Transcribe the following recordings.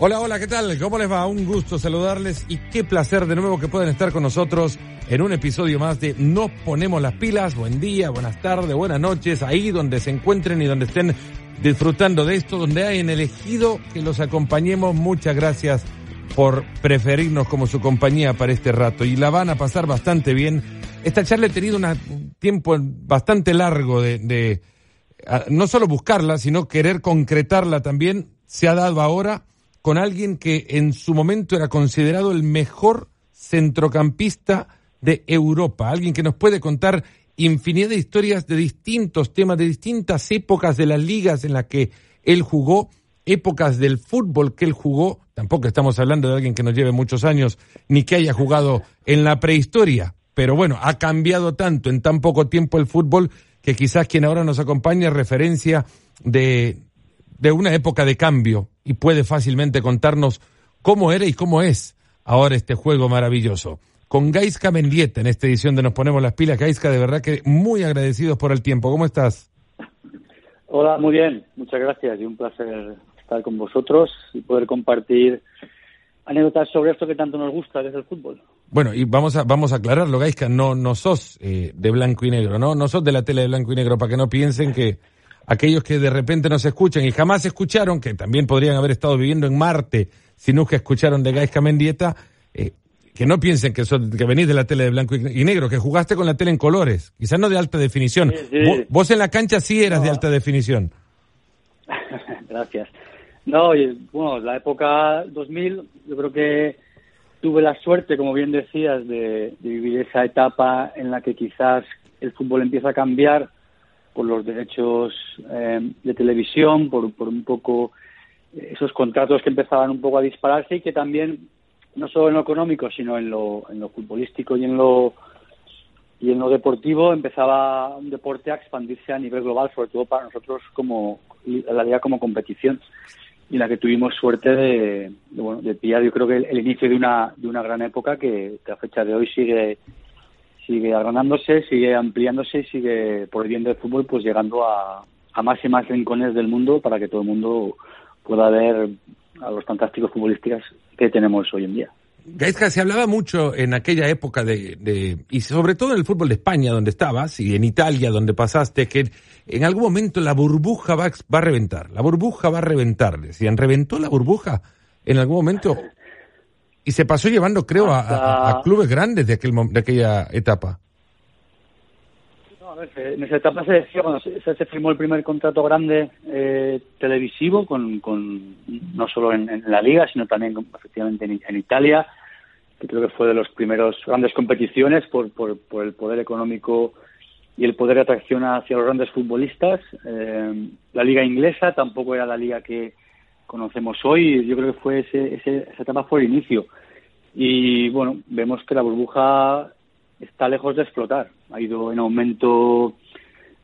Hola, hola, ¿qué tal? ¿Cómo les va? Un gusto saludarles y qué placer de nuevo que puedan estar con nosotros en un episodio más de Nos ponemos las pilas. Buen día, buenas tardes, buenas noches, ahí donde se encuentren y donde estén disfrutando de esto, donde hayan elegido que los acompañemos. Muchas gracias por preferirnos como su compañía para este rato y la van a pasar bastante bien. Esta charla he tenido un tiempo bastante largo de, de no solo buscarla, sino querer concretarla también. Se ha dado ahora con alguien que en su momento era considerado el mejor centrocampista de Europa, alguien que nos puede contar infinidad de historias de distintos temas, de distintas épocas de las ligas en las que él jugó, épocas del fútbol que él jugó, tampoco estamos hablando de alguien que nos lleve muchos años, ni que haya jugado en la prehistoria, pero bueno, ha cambiado tanto en tan poco tiempo el fútbol que quizás quien ahora nos acompaña es referencia de, de una época de cambio y puede fácilmente contarnos cómo era y cómo es ahora este juego maravilloso. Con Gaisca Mendieta en esta edición de Nos Ponemos las Pilas. Gaisca, de verdad que muy agradecidos por el tiempo. ¿Cómo estás? Hola, muy bien. Muchas gracias y un placer estar con vosotros y poder compartir anécdotas sobre esto que tanto nos gusta, que es el fútbol. Bueno, y vamos a, vamos a aclararlo, Gaisca, no, no sos eh, de blanco y negro, ¿no? No sos de la tele de blanco y negro, para que no piensen que aquellos que de repente nos escuchan y jamás escucharon, que también podrían haber estado viviendo en Marte si nunca escucharon de Gaisca Mendieta, eh, que no piensen que, que venís de la tele de blanco y negro, que jugaste con la tele en colores, quizás no de alta definición. Vos, en la cancha sí eras de alta definición. Gracias. No, bueno, la época 2000, yo creo que tuve la suerte, como bien decías, de vivir esa etapa en la que quizás el fútbol empieza a cambiar por los derechos eh, de televisión, por, por un poco esos contratos que empezaban un poco a dispararse y que también, no solo en lo económico, sino en lo, en lo futbolístico y en lo y en lo deportivo empezaba un deporte a expandirse a nivel global, sobre todo para nosotros como la liga como competición y la que tuvimos suerte de, bueno, de pillar yo creo que el, inicio de una de una gran época que a fecha de hoy sigue sigue agranándose, sigue ampliándose y sigue, por el bien del fútbol, pues llegando a, más y más rincones del mundo para que todo el mundo pueda ver a los fantásticos futbolistas que tenemos hoy en día. Gaisca, se hablaba mucho en aquella época de, y sobre todo en el fútbol de España donde estabas y en Italia donde pasaste, que en algún momento la burbuja va, va a reventar, la burbuja va a reventar. Decían, ¿reventó la burbuja en algún momento? Y se pasó llevando, creo, a, clubes grandes de, aquel, de aquella etapa. en esa etapa se decía, cuando se, firmó el primer contrato grande eh, televisivo, con, con, no solo en, la liga, sino también efectivamente en, Italia, que creo que fue de las primeras grandes competiciones por, por, por, el poder económico y el poder de atracción hacia los grandes futbolistas. Eh, la liga inglesa tampoco era la liga que, conocemos hoy. Yo creo que fue ese, esa etapa fue el inicio. Y bueno, vemos que la burbuja está lejos de explotar. Ha ido en aumento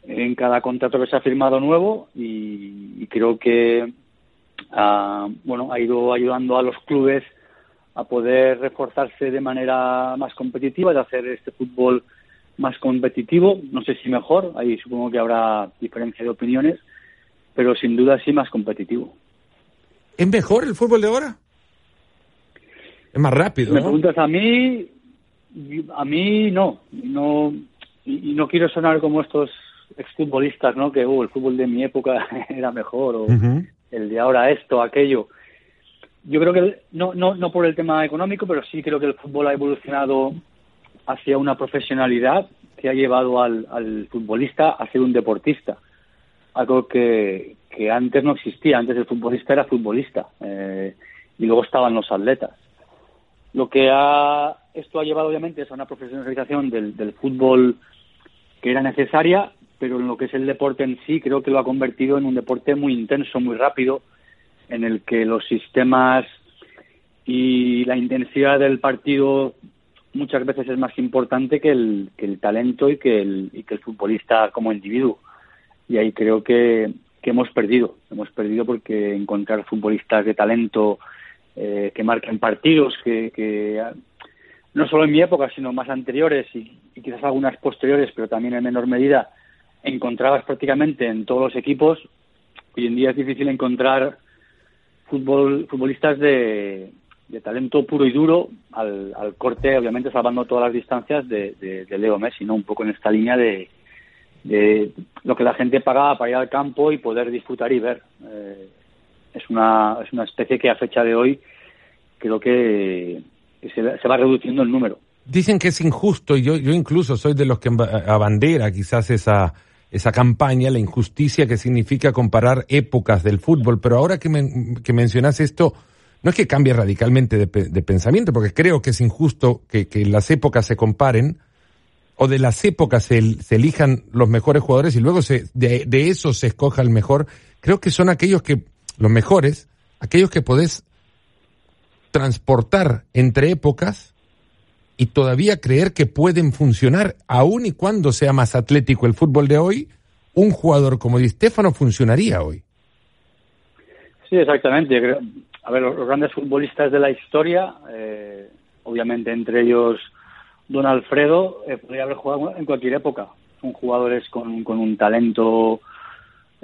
en cada contrato que se ha firmado nuevo y, creo que ah, bueno ha ido ayudando a los clubes a poder reforzarse de manera más competitiva, de hacer este fútbol más competitivo, no sé si mejor, ahí supongo que habrá diferencia de opiniones, pero sin duda sí más competitivo. ¿Es mejor el fútbol de ahora? Es más rápido. Me preguntas a mí, a mí no, no y no quiero sonar como estos exfutbolistas, ¿no? Que uh, el fútbol de mi época era mejor o el de ahora esto, aquello. Yo creo que no, no, no por el tema económico, pero sí creo que el fútbol ha evolucionado hacia una profesionalidad que ha llevado al, al futbolista a ser un deportista algo que, que antes no existía. Antes el futbolista era futbolista eh, y luego estaban los atletas. Lo que ha, esto ha llevado obviamente es a una profesionalización del, del fútbol que era necesaria, pero en lo que es el deporte en sí creo que lo ha convertido en un deporte muy intenso, muy rápido, en el que los sistemas y la intensidad del partido muchas veces es más importante que el, que el talento y que el, y que el futbolista como individuo y ahí creo que, hemos perdido. Hemos perdido porque encontrar futbolistas de talento eh, que marquen partidos, que, que no solo en mi época, sino más anteriores y, quizás algunas posteriores, pero también en menor medida, encontrabas prácticamente en todos los equipos. Hoy en día es difícil encontrar fútbol, futbolistas de, de talento puro y duro al, al, corte, obviamente salvando todas las distancias de, de, Leo Messi, ¿no? Un poco en esta línea de, de lo que la gente pagaba para ir al campo y poder disfrutar y ver. Eh, es, una, es una especie que a fecha de hoy creo que, se, va reduciendo el número. Dicen que es injusto y yo, yo incluso soy de los que abandera quizás esa esa campaña, la injusticia que significa comparar épocas del fútbol. Pero ahora que, que mencionas esto, no es que cambie radicalmente de, pensamiento, porque creo que es injusto que, las épocas se comparen o de las épocas se, elijan los mejores jugadores y luego se, de, de eso se escoja el mejor. Creo que son aquellos que, los mejores, aquellos que podés transportar entre épocas y todavía creer que pueden funcionar, aun y cuando sea más atlético el fútbol de hoy, un jugador como Di Stefano funcionaría hoy. Sí, exactamente. A ver, los grandes futbolistas de la historia, eh, obviamente entre ellos Don Alfredo, eh, podría haber jugado en cualquier época. Son jugadores con, con un talento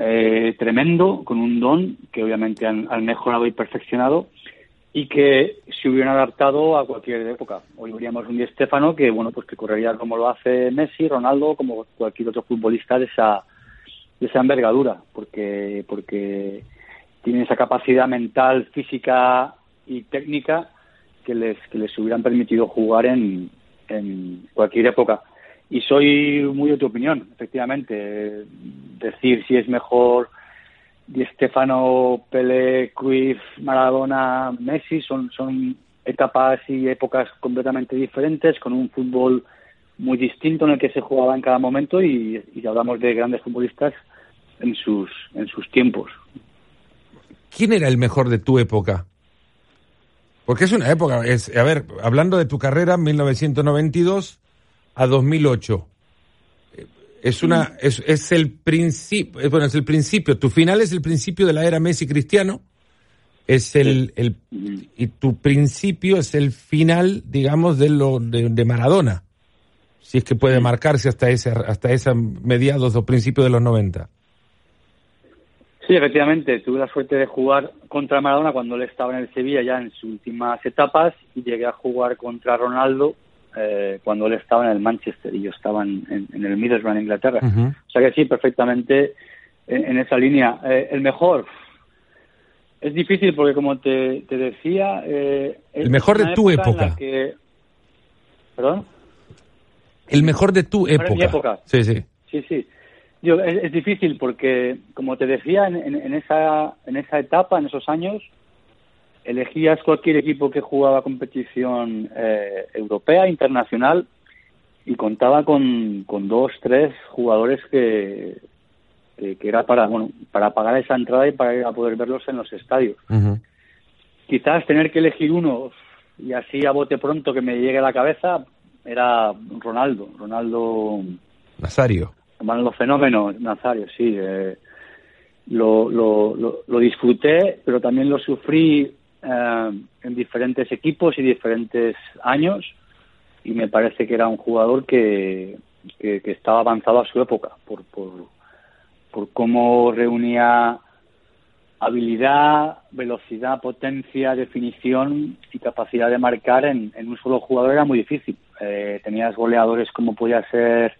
eh, tremendo, con un don que obviamente han, mejorado y perfeccionado y que se hubieran adaptado a cualquier época. Hoy veríamos un Di Stefano que, bueno, pues que correría como lo hace Messi, Ronaldo, como cualquier otro futbolista de esa, de esa envergadura, porque, porque tienen esa capacidad mental, física y técnica que les, que les hubieran permitido jugar en, en cualquier época. Y soy muy de tu opinión, efectivamente. Decir si es mejor Di Stefano, Pele, Cruyff, Maradona, Messi son, son etapas y épocas completamente diferentes, con un fútbol muy distinto en el que se jugaba en cada momento y, hablamos de grandes futbolistas en sus, en sus tiempos. ¿Quién era el mejor de tu época? Porque es una época, es, a ver, hablando de tu carrera, 1992 a 2008 es una es, es el principio bueno es el principio. Tu final es el principio de la era Messi Cristiano. Es el, el y tu principio es el final digamos de lo de, Maradona. Si es que puede marcarse hasta ese hasta esa mediados o principios de los 90 Sí, efectivamente, tuve la suerte de jugar contra Maradona cuando él estaba en el Sevilla ya en sus últimas etapas y llegué a jugar contra Ronaldo eh, cuando él estaba en el Manchester y yo estaba en, el Middlesbrough, en Inglaterra. O sea que sí, perfectamente en, esa línea. Eh, el mejor, es difícil porque como te, decía... Eh, el mejor de tu época. ¿Perdón? El mejor de tu época. Sí, sí. Sí, sí. Yo, es, difícil porque, como te decía, en, en, esa, en esa etapa, en esos años, elegías cualquier equipo que jugaba competición eh, europea, internacional, y contaba con, con dos, tres jugadores que, que, era para, bueno, para pagar esa entrada y para ir a poder verlos en los estadios. Quizás tener que elegir uno y así a bote pronto que me llegue a la cabeza era Ronaldo, Ronaldo Nazario. Ronaldo Fenómeno, Nazario, sí. Eh, lo, lo, lo, disfruté, pero también lo sufrí eh, en diferentes equipos y diferentes años y me parece que era un jugador que, que, estaba avanzado a su época por, por, por cómo reunía habilidad, velocidad, potencia, definición y capacidad de marcar en, en un solo jugador era muy difícil. Eh, tenías goleadores como podía ser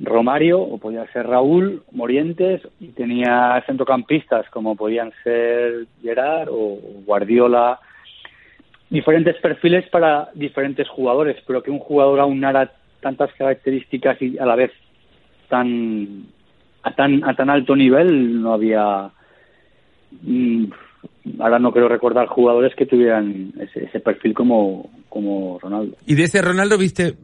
Romario o podía ser Raúl Morientes y tenía centrocampistas como podían ser Gerard o Guardiola. Diferentes perfiles para diferentes jugadores pero que un jugador aunara tantas características y a la vez tan a tan a tan alto nivel no había mm, ahora no quiero recordar jugadores que tuvieran ese, ese perfil como como Ronaldo. Y de ese Ronaldo viste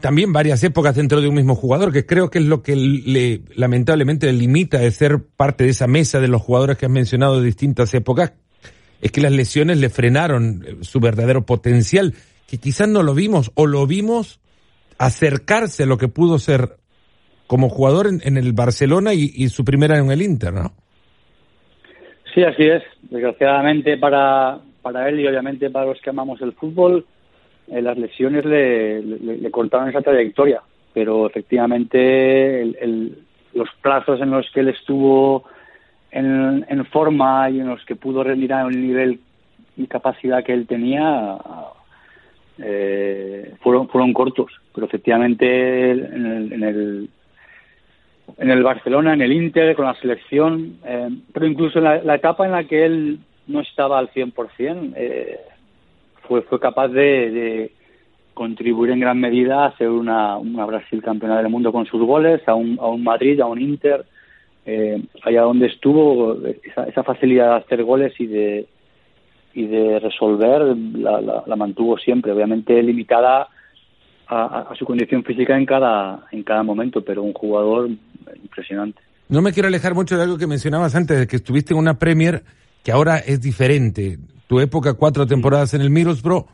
también varias épocas dentro de un mismo jugador, que creo que es lo que le lamentablemente le limita de ser parte de esa mesa de los jugadores que has mencionado de distintas épocas, es que las lesiones le frenaron eh, su verdadero potencial, que quizás no lo vimos o lo vimos acercarse a lo que pudo ser como jugador en, el Barcelona y, y, su primera en el Inter, ¿no? Sí, así es. Desgraciadamente para, para él y obviamente para los que amamos el fútbol, eh, las lesiones le, cortaron esa trayectoria, pero efectivamente el, los plazos en los que él estuvo en, forma y en los que pudo rendir a un nivel y capacidad que él tenía eh, fueron fueron cortos. Pero efectivamente en el, en el en el Barcelona, en el Inter, con la selección, eh, pero incluso en la, etapa en la que él no estaba al 100%, eh, fue, fue capaz de, contribuir en gran medida a hacer una, una Brasil campeona del mundo con sus goles, a un, a un Madrid, a un Inter, eh, allá donde estuvo, esa, facilidad de hacer goles y de, y de resolver la, la, mantuvo siempre, obviamente limitada a, su condición física en cada, en cada momento, pero un jugador impresionante. No me quiero alejar mucho de algo que mencionabas antes, de que estuviste en una Premier que ahora es diferente. Tu época, cuatro temporadas en el Middlesbrough,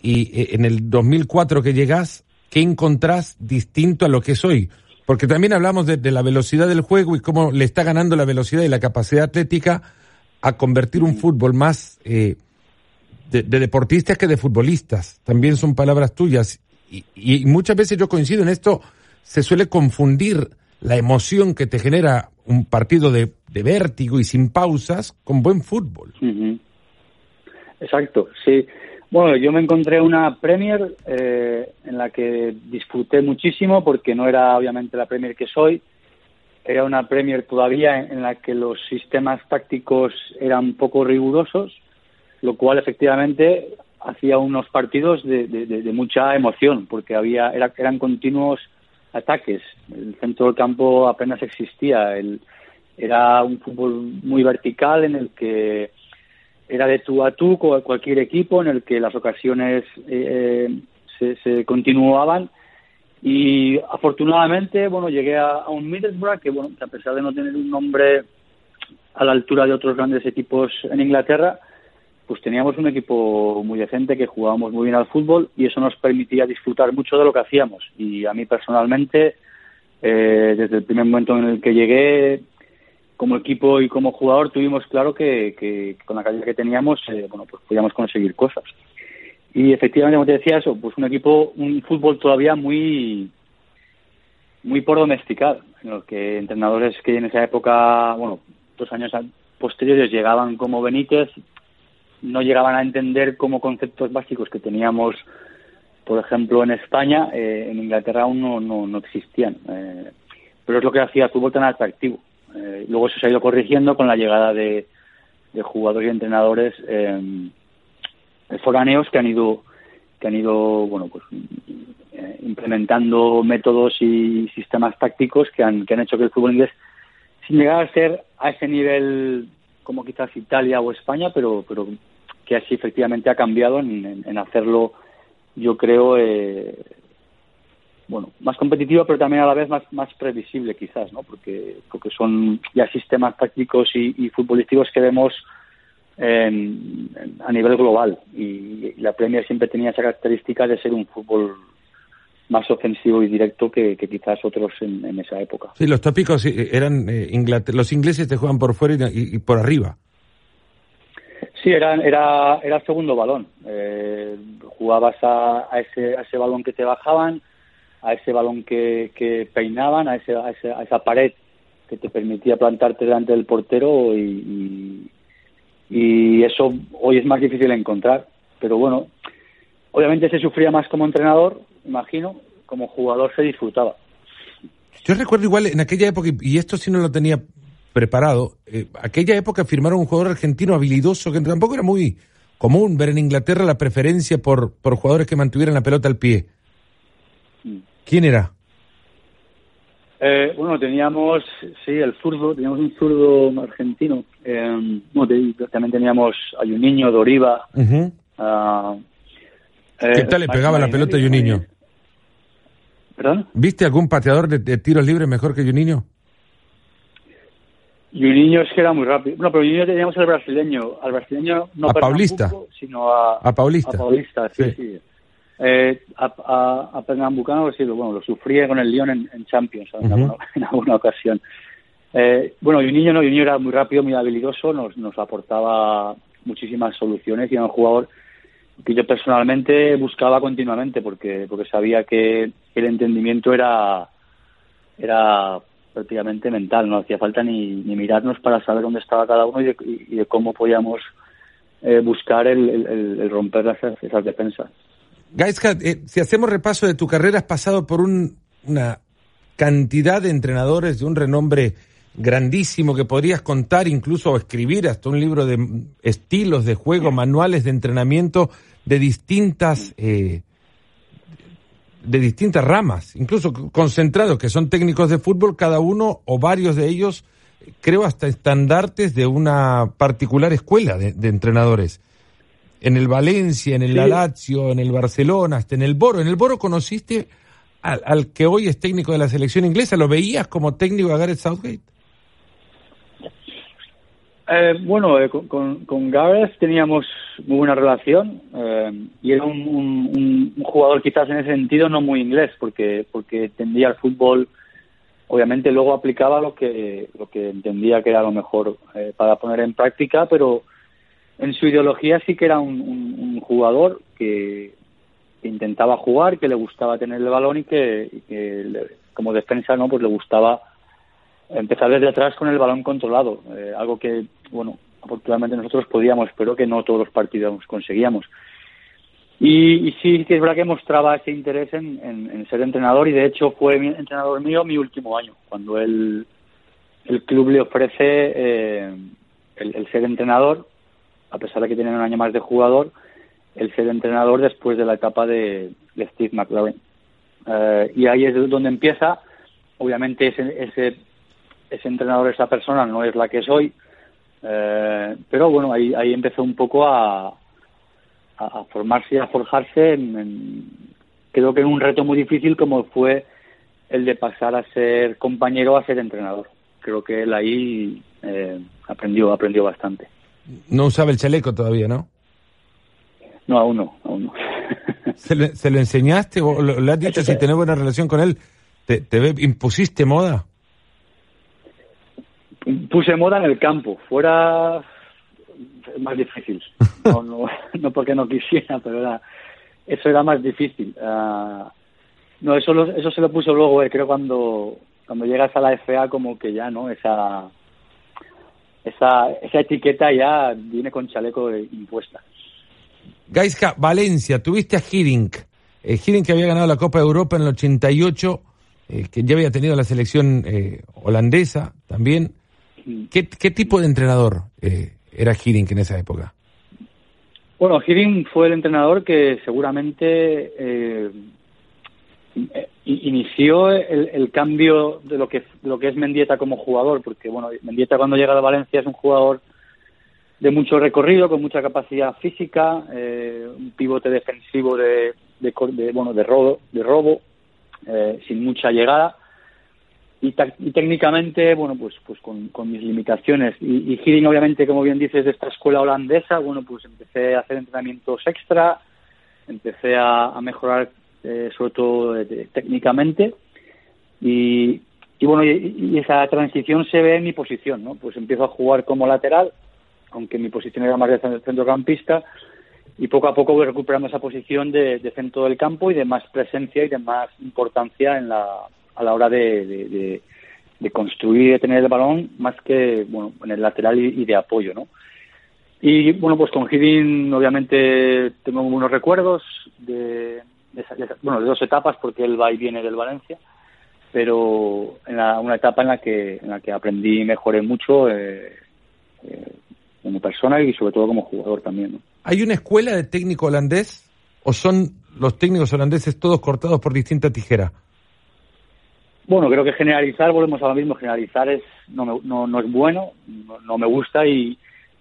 y eh, en el 2004 que llegas, ¿qué encontrás distinto a lo que es hoy? Porque también hablamos de, la velocidad del juego y cómo le está ganando la velocidad y la capacidad atlética a convertir un fútbol más eh, de, deportistas que de futbolistas. También son palabras tuyas. Y, muchas veces yo coincido en esto, se suele confundir la emoción que te genera un partido de, vértigo y sin pausas con buen fútbol. Exacto, sí. Bueno, yo me encontré una Premier eh, en la que disfruté muchísimo porque no era obviamente la Premier que soy. Era una Premier todavía en, la que los sistemas tácticos eran poco rigurosos, lo cual efectivamente hacía unos partidos de, mucha emoción porque había eran continuos ataques. El centro del campo apenas existía. El, era un fútbol muy vertical en el que era de tú a tú con cualquier equipo en el que las ocasiones eh, se, continuaban. Y afortunadamente bueno llegué a, un Middlesbrough que bueno a pesar de no tener un nombre a la altura de otros grandes equipos en Inglaterra pues teníamos un equipo muy decente que jugábamos muy bien al fútbol y eso nos permitía disfrutar mucho de lo que hacíamos. Y a mí personalmente eh, desde el primer momento en el que llegué como equipo y como jugador tuvimos claro que, con la calidad que teníamos, eh, bueno, pues podíamos conseguir cosas. Y efectivamente, como te decía eso, pues un equipo, un fútbol todavía muy muy por domesticar, los que entrenadores que en esa época, bueno, dos años posteriores llegaban como Benítez, no llegaban a entender como conceptos básicos que teníamos, por ejemplo, en España, eh, en Inglaterra aún no, no, existían. Eh, pero es lo que hacía el fútbol tan atractivo. Eh, luego se ha ido corrigiendo con la llegada de, jugadores y entrenadores eh, foráneos que han ido que han ido bueno pues eh, implementando métodos y sistemas tácticos que han, que han hecho que el fútbol inglés sin llegar a ser a ese nivel como quizás Italia o España pero pero que así efectivamente ha cambiado en, en hacerlo yo creo eh, bueno, más competitiva, pero también a la vez más, más previsible quizás, ¿no? Porque, porque son ya sistemas tácticos y, futbolísticos que vemos a nivel global y, la Premier siempre tenía esa característica de ser un fútbol más ofensivo y directo que, quizás otros en, esa época. Sí, los tópicos eran eh, los ingleses te juegan por fuera y, por arriba. Sí, era, era, era el segundo balón. Eh, jugabas a, a, ese, a ese balón que te bajaban, a ese balón que, que peinaban, a, ese, a, esa pared que te permitía plantarte delante del portero y, y, eso hoy es más difícil encontrar. Pero bueno, obviamente se sufría más como entrenador, imagino, como jugador se disfrutaba. Yo recuerdo igual en aquella época, y esto sí no lo tenía preparado, eh, aquella época firmaron un jugador argentino habilidoso que tampoco era muy común ver en Inglaterra la preferencia por, por jugadores que mantuvieran la pelota al pie. Mm. ¿Quién era? Eh, bueno, teníamos, sí, el zurdo, teníamos un zurdo argentino. Eh, también teníamos a un niño de Oriba. Ah, ¿Qué tal le pegaba la pelota a un niño? ¿Perdón? ¿Viste algún pateador de, tiros libres mejor que Juninho? Juninho es que era muy rápido. No, pero Juninho teníamos al brasileño. Al brasileño no a Paulista. sino a, a Paulista. A Paulista, sí. sí. Eh, a, a, a Pernambucano bueno, lo sufrí con el Lyon en, Champions en, alguna, ocasión. Eh, bueno, y un niño no, y un niño era muy rápido, muy habilidoso, nos, nos aportaba muchísimas soluciones y era un jugador que yo personalmente buscaba continuamente porque porque sabía que el entendimiento era era prácticamente mental, no hacía falta ni, mirarnos para saber dónde estaba cada uno y de, cómo podíamos eh, buscar el, romper esas, esas defensas. Gaiska, eh, si hacemos repaso de tu carrera, has pasado por una cantidad de entrenadores de un renombre grandísimo que podrías contar, incluso escribir hasta un libro de estilos de juego, manuales de entrenamiento de distintas eh, de distintas ramas, incluso concentrados que son técnicos de fútbol, cada uno o varios de ellos, creo hasta estandartes de una particular escuela de, entrenadores. En el Valencia, en el Lazio, en el Barcelona, hasta en el Boro. En el Boro conociste al, que hoy es técnico de la selección inglesa, ¿lo veías como técnico de Gareth Southgate? Eh, bueno, eh, con, con, Gareth teníamos muy buena relación eh, y era un, jugador quizás en ese sentido no muy inglés porque porque entendía el fútbol obviamente luego aplicaba lo que lo que entendía que era lo mejor para poner en práctica pero en su ideología sí que era un, jugador que, intentaba jugar que le gustaba tener el balón y que, como defensa no pues le gustaba empezar desde atrás con el balón controlado, eh, algo que, bueno, afortunadamente nosotros podíamos, pero que no todos los partidos conseguíamos. Y, sí que es verdad que mostraba ese interés en, ser entrenador y de hecho fue mi entrenador mío mi último año, cuando él, el club le ofrece eh, el, ser entrenador, a pesar de que tiene un año más de jugador, el ser entrenador después de la etapa de, Steve McLaren. Eh, y ahí es donde empieza, obviamente ese, ese ese entrenador, esa persona no es la que soy, eh, pero bueno, ahí, ahí empezó un poco a, a formarse y a forjarse, en, creo que en un reto muy difícil como fue el de pasar a ser compañero a ser entrenador. Creo que él ahí eh, aprendió, aprendió bastante. No usaba el chaleco todavía, ¿no? No, aún no, aún no. ¿Se, lo enseñaste o le has dicho si tenés buena relación con él? ¿Te, te impusiste moda? puse moda en el campo, fuera más difícil. No, no, no, porque no quisiera, pero era, eso era más difícil. Uh, no, eso, eso se lo puso luego, eh, creo, cuando, cuando llegas a la FA, como que ya, ¿no? Esa, esa, esa etiqueta ya viene con chaleco impuesta. Gaiska, Valencia, tuviste a Hiddink. Eh, que había ganado la Copa de Europa en el 88, eh, que ya había tenido la selección eh, holandesa también. ¿Qué, tipo de entrenador eh, era Hiddink en esa época? Bueno, Hiddink fue el entrenador que seguramente eh, inició el, cambio de lo que lo que es Mendieta como jugador, porque bueno, Mendieta cuando llega a Valencia es un jugador de mucho recorrido, con mucha capacidad física, eh, un pivote defensivo de, bueno de robo, de robo sin mucha llegada y, técnicamente, bueno, pues pues con, mis limitaciones. Y, y obviamente, como bien dices, de esta escuela holandesa, bueno, pues empecé a hacer entrenamientos extra, empecé a, mejorar eh, sobre todo eh, técnicamente y, bueno, y, esa transición se ve en mi posición, ¿no? Pues empiezo a jugar como lateral, aunque mi posición era más de centrocampista, y poco a poco voy recuperando esa posición de, centro del campo y de más presencia y de más importancia en la, a la hora de, construir y de tener el balón más que bueno en el lateral y, de apoyo no y bueno pues con Hiddink obviamente tengo unos recuerdos de, bueno de dos etapas porque él va y viene del Valencia pero en una etapa en la que en la que aprendí y mejoré mucho eh, eh, como persona y sobre todo como jugador también ¿no? hay una escuela de técnico holandés o son los técnicos holandeses todos cortados por distinta tijera bueno, creo que generalizar, volvemos a lo mismo, generalizar es no, no, no es bueno, no, me gusta, y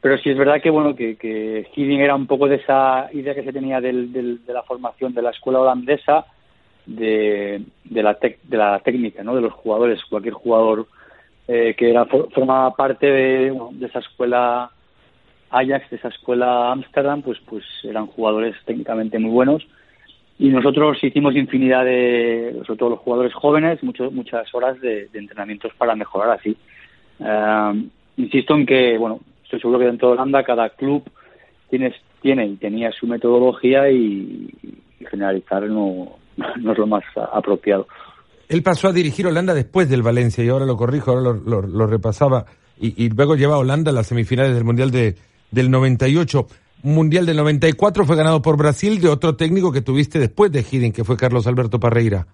pero sí es verdad que bueno que, que era un poco de esa idea que se tenía del, de la formación de la escuela holandesa, de, la, de la técnica, ¿no? de los jugadores, cualquier jugador eh, que era formaba parte de, esa escuela Ajax, de esa escuela Ámsterdam, pues, pues eran jugadores técnicamente muy buenos y nosotros hicimos infinidad de, sobre todo los jugadores jóvenes, muchas muchas horas de, entrenamientos para mejorar así. Eh, insisto en que, bueno, estoy seguro que dentro de Holanda cada club tiene, tiene y tenía su metodología y, generalizar no, no es lo más apropiado. Él pasó a dirigir Holanda después del Valencia y ahora lo corrijo, ahora lo, repasaba y, luego lleva a Holanda a las semifinales del Mundial de, del 98. Mundial del 94 fue ganado por Brasil de otro técnico que tuviste después de Hiddink, que fue Carlos Alberto Parreira.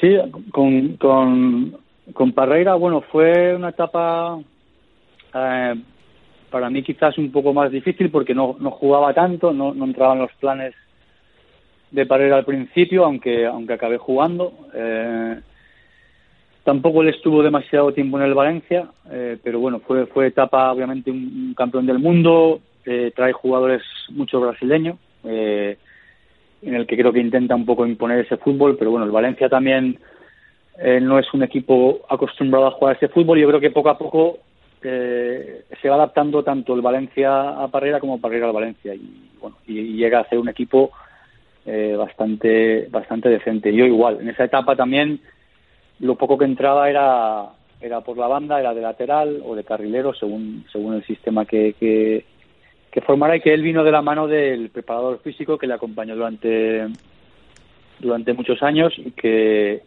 Sí, con, con, con Parreira, bueno, fue una etapa eh, para mí quizás un poco más difícil porque no, no jugaba tanto, no, no entraban los planes de Parreira al principio, aunque, aunque acabé jugando. Eh, tampoco le estuvo demasiado tiempo en el Valencia, eh, pero bueno, fue, fue etapa obviamente un, campeón del mundo, eh, trae jugadores mucho brasileños, en el que creo que intenta un poco imponer ese fútbol, pero bueno, el Valencia también no es un equipo acostumbrado a jugar ese fútbol yo creo que poco a poco se va adaptando tanto el Valencia a Parreira como Parreira al Valencia y bueno y llega a ser un equipo eh, bastante bastante decente. Yo igual, en esa etapa también lo poco que entraba era era por la banda, era de lateral o de carrilero según según el sistema que, que, que formara y que él vino de la mano del preparador físico que le acompañó durante durante muchos años y que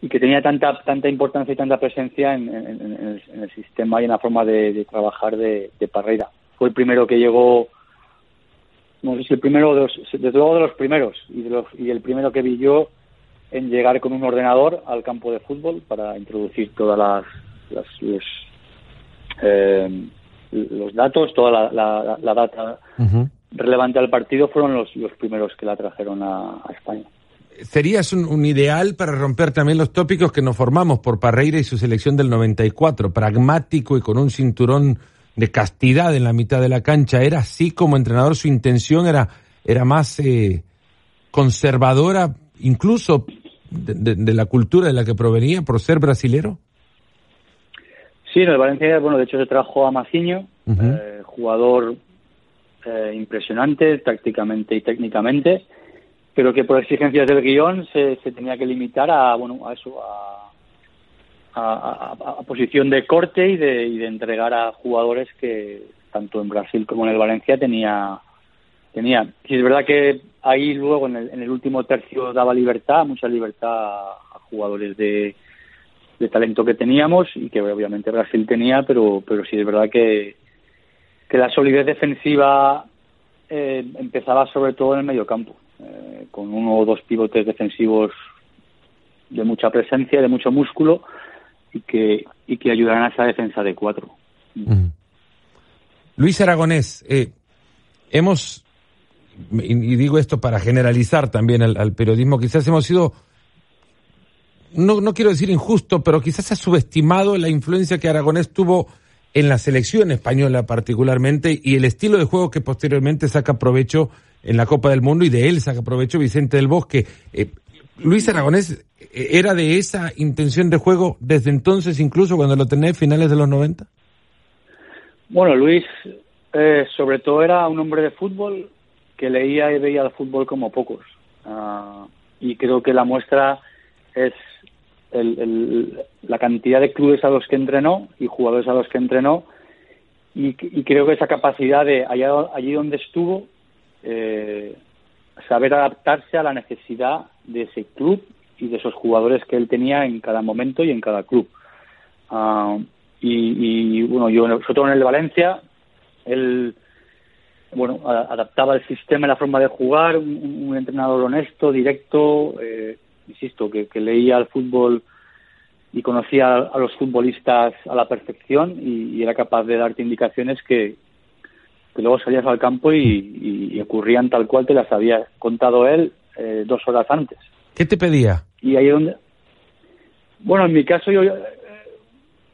y que tenía tanta tanta importancia y tanta presencia en, el, sistema y en la forma de, trabajar de, de Parreira. Fue el primero que llegó no sé si el primero de los, desde luego de los primeros y, de los, y el primero que vi yo en llegar con un ordenador al campo de fútbol para introducir todas las, los, eh, los datos, toda la, la, data relevante al partido fueron los, los primeros que la trajeron a, España. Serías un, un, ideal para romper también los tópicos que nos formamos por Parreira y su selección del 94, pragmático y con un cinturón de castidad en la mitad de la cancha. ¿Era así como entrenador? ¿Su intención era, era más eh, conservadora, incluso de, la cultura de la que provenía, por ser brasilero? Sí, en el Valencia, bueno, de hecho se trajo a Maciño, eh, jugador eh, impresionante tácticamente y técnicamente, pero que por exigencias del guion se, tenía que limitar a, bueno, a eso, a a, posición de corte y de, y de entregar a jugadores que tanto en Brasil como en el Valencia tenía tenía. Y es verdad que ahí luego en el, en el último tercio daba libertad mucha libertad a, jugadores de, de talento que teníamos y que obviamente Brasil tenía pero pero sí es verdad que que la solidez defensiva eh, empezaba sobre todo en el medio campo eh, con uno o dos pivotes defensivos de mucha presencia de mucho músculo y que, y que ayudarán a esa defensa de cuatro. Luis Aragonés, eh, hemos, y, digo esto para generalizar también al, periodismo, quizás hemos sido, no, no quiero decir injusto, pero quizás ha subestimado la influencia que Aragonés tuvo en la selección española particularmente y el estilo de juego que posteriormente saca provecho en la Copa del Mundo y de él saca provecho Vicente del Bosque. Eh, Luis Aragonés era de esa intención de juego desde entonces, incluso cuando lo tenés finales de los 90? Bueno, Luis eh, sobre todo era un hombre de fútbol que leía y veía el fútbol como pocos. Ah, y creo que la muestra es la cantidad de clubes a los que entrenó y jugadores a los que entrenó. Y, creo que esa capacidad de allá, allí donde estuvo, eh, saber adaptarse a la necesidad de ese club y de esos jugadores que él tenía en cada momento y en cada club. Ah, y, bueno, yo sobre todo en el Valencia, él bueno, adaptaba el sistema y la forma de jugar, un, entrenador honesto, directo, eh, insisto, que, leía el fútbol y conocía a los futbolistas a la perfección y, era capaz de darte indicaciones que, que luego salías al campo y, ocurrían tal cual te las había contado él eh, dos horas antes. ¿Qué te pedía? Y ahí donde... Bueno, en mi caso yo eh,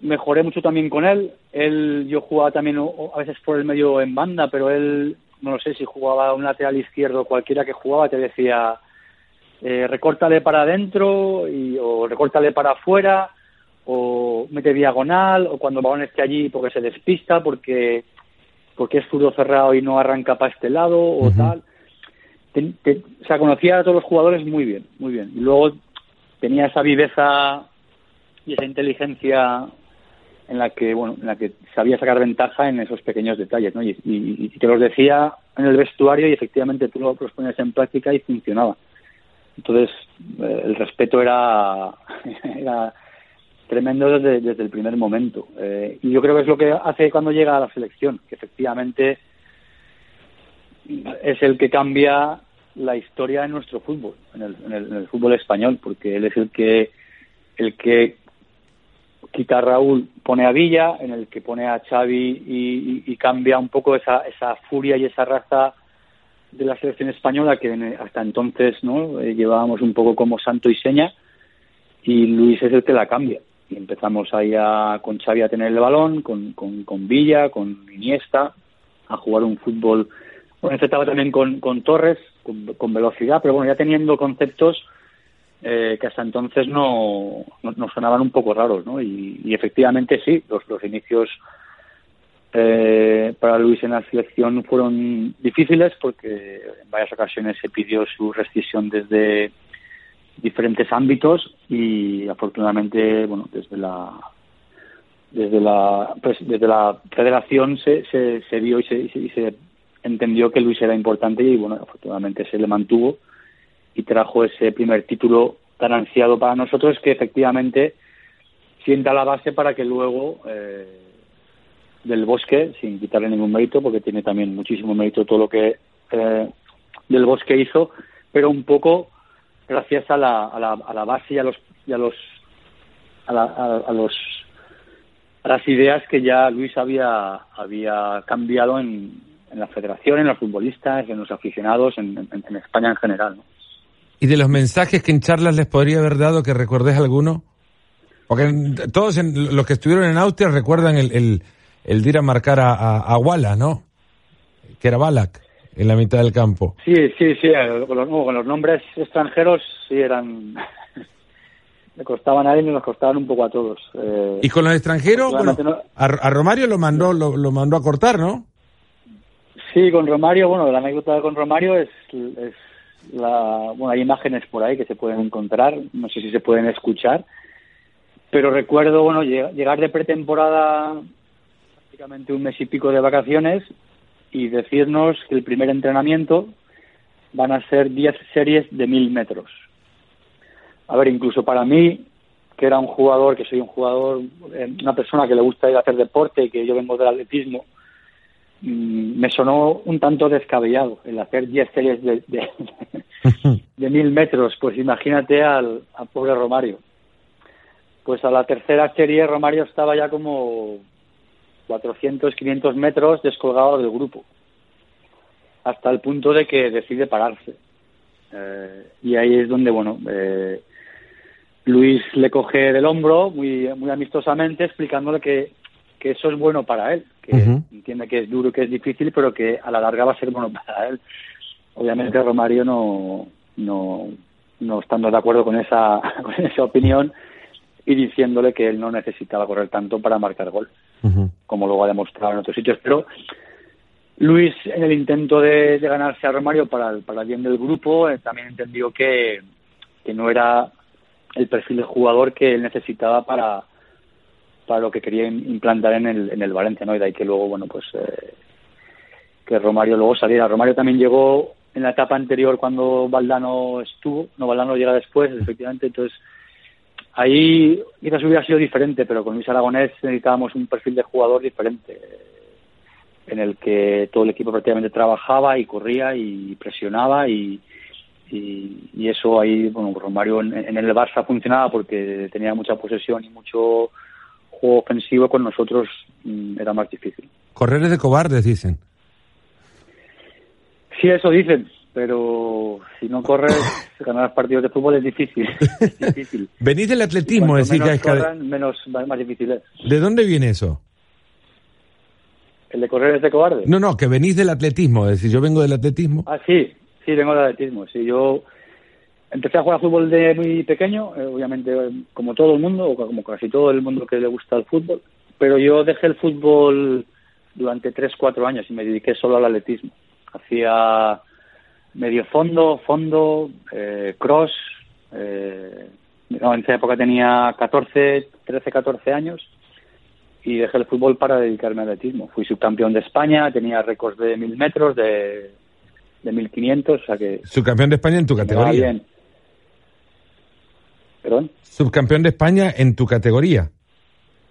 mejoré mucho también con él. Él, yo jugaba también a veces por el medio en banda, pero él, no lo sé, si jugaba un lateral izquierdo, cualquiera que jugaba te decía, eh, recórtale para adentro y, o recórtale para afuera o mete diagonal o cuando el balón esté allí porque se despista porque porque es fútbol cerrado y no arranca para este lado o tal. o sea, conocía a todos los jugadores muy bien, muy bien. Y luego tenía esa viveza y esa inteligencia en la que bueno en la que sabía sacar ventaja en esos pequeños detalles ¿no? y, y, te los decía en el vestuario y efectivamente tú los ponías en práctica y funcionaba Entonces, eh, el respeto era, era tremendo desde, desde, el primer momento. Eh, y yo creo que es lo que hace cuando llega a la selección, que efectivamente es el que cambia la historia de nuestro fútbol, en el, en el, fútbol español, porque él es el que el que quita a Raúl, pone a Villa, en el que pone a Xavi y, y, cambia un poco esa, esa furia y esa raza de la selección española que hasta entonces no eh, llevábamos un poco como santo y seña y Luis es el que la cambia y empezamos ahí a, con Xavi a tener el balón con, con, con Villa, con Iniesta a jugar un fútbol bueno, estaba también con, con Torres con, velocidad pero bueno ya teniendo conceptos eh, que hasta entonces no, no, sonaban un poco raros ¿no? y, y efectivamente sí los, los inicios eh, para Luis en la selección fueron difíciles porque en varias ocasiones se pidió su rescisión desde diferentes ámbitos y afortunadamente bueno desde la desde la pues, desde la federación se, se, se vio y se, y se entendió que Luis era importante y bueno afortunadamente se le mantuvo y trajo ese primer título tan ansiado para nosotros que efectivamente sienta la base para que luego eh, del bosque, sin quitarle ningún mérito, porque tiene también muchísimo mérito todo lo que eh, del bosque hizo, pero un poco gracias a la, a la, a la base y a los y a los a, la, a, los a las ideas que ya Luis había había cambiado en, en la federación, en los futbolistas, en los aficionados, en, en, España en general. ¿no? ¿Y de los mensajes que en charlas les podría haber dado que recordes alguno? Porque todos los que estuvieron en Austria recuerdan el, el, el ir a marcar a, a, Walla, ¿no? Que era Balak, en la mitad del campo. Sí, sí, sí, eh, con los, con los nombres extranjeros sí eran... me costaban a él y nos costaban un poco a todos. Eh, y con los extranjeros, bueno, a, a, Romario lo mandó, lo, lo, mandó a cortar, ¿no? Sí, con Romario, bueno, la anécdota con Romario es, es la, bueno, hay imágenes por ahí que se pueden encontrar, no sé si se pueden escuchar, pero recuerdo, bueno, llegar de pretemporada prácticamente un mes y pico de vacaciones y decirnos que el primer entrenamiento van a ser 10 series de mil metros. A ver, incluso para mí, que era un jugador, que soy un jugador, eh, una persona que le gusta ir a hacer deporte y que yo vengo del atletismo, mm, me sonó un tanto descabellado el hacer 10 series de, de, mil metros. Pues imagínate al, al pobre Romario. Pues a la tercera serie Romario estaba ya como 400, 500 metros descolgado del grupo, hasta el punto de que decide pararse. Eh, y ahí es donde, bueno, eh, Luis le coge del hombro muy, muy amistosamente, explicándole que, que eso es bueno para él, que entiende que es duro, que es difícil, pero que a la larga va a ser bueno para él. Obviamente Romario no, no, no estando de acuerdo con esa, con esa opinión, y diciéndole que él no necesitaba correr tanto para marcar gol, como luego ha demostrado en otros sitios. Pero Luis, en el intento de, ganarse a Romario para el, para el bien del grupo, eh, también entendió que, que no era el perfil de jugador que él necesitaba para para lo que quería implantar en el, en el Valencia, ¿no? Y de ahí que luego, bueno, pues eh, que Romario luego saliera. Romario también llegó en la etapa anterior cuando Valdano estuvo, no Valdano llega después, efectivamente, entonces Ahí quizás hubiera sido diferente, pero con Luis Aragonés necesitábamos un perfil de jugador diferente, en el que todo el equipo prácticamente trabajaba y corría y presionaba y, y, eso ahí, bueno, Romario en, en, el Barça funcionaba porque tenía mucha posesión y mucho juego ofensivo, con nosotros mm, era más difícil. Correr es de cobardes, dicen. Sí, eso dicen, pero si no corres, ganar partidos de fútbol es difícil. difícil. Venís del atletismo, decir menos que corran, menos más difícil es. ¿De dónde viene eso? ¿El de correr es de cobarde? No, no, que venís del atletismo, es decir, yo vengo del atletismo. Ah, sí, sí, vengo del atletismo. Sí, yo empecé a jugar fútbol de muy pequeño, eh, obviamente como todo el mundo, o como casi todo el mundo que le gusta el fútbol, pero yo dejé el fútbol durante 3, 4 años y me dediqué solo al atletismo. Hacía medio fondo, fondo, eh, cross. Eh, en esa época tenía 14, 13, 14 años y dejé el fútbol para dedicarme al atletismo. Fui subcampeón de España, tenía récords de mil metros, de, de 1500, o sea que... Subcampeón de España en tu categoría. Bien. ¿Perdón? Subcampeón de España en tu categoría.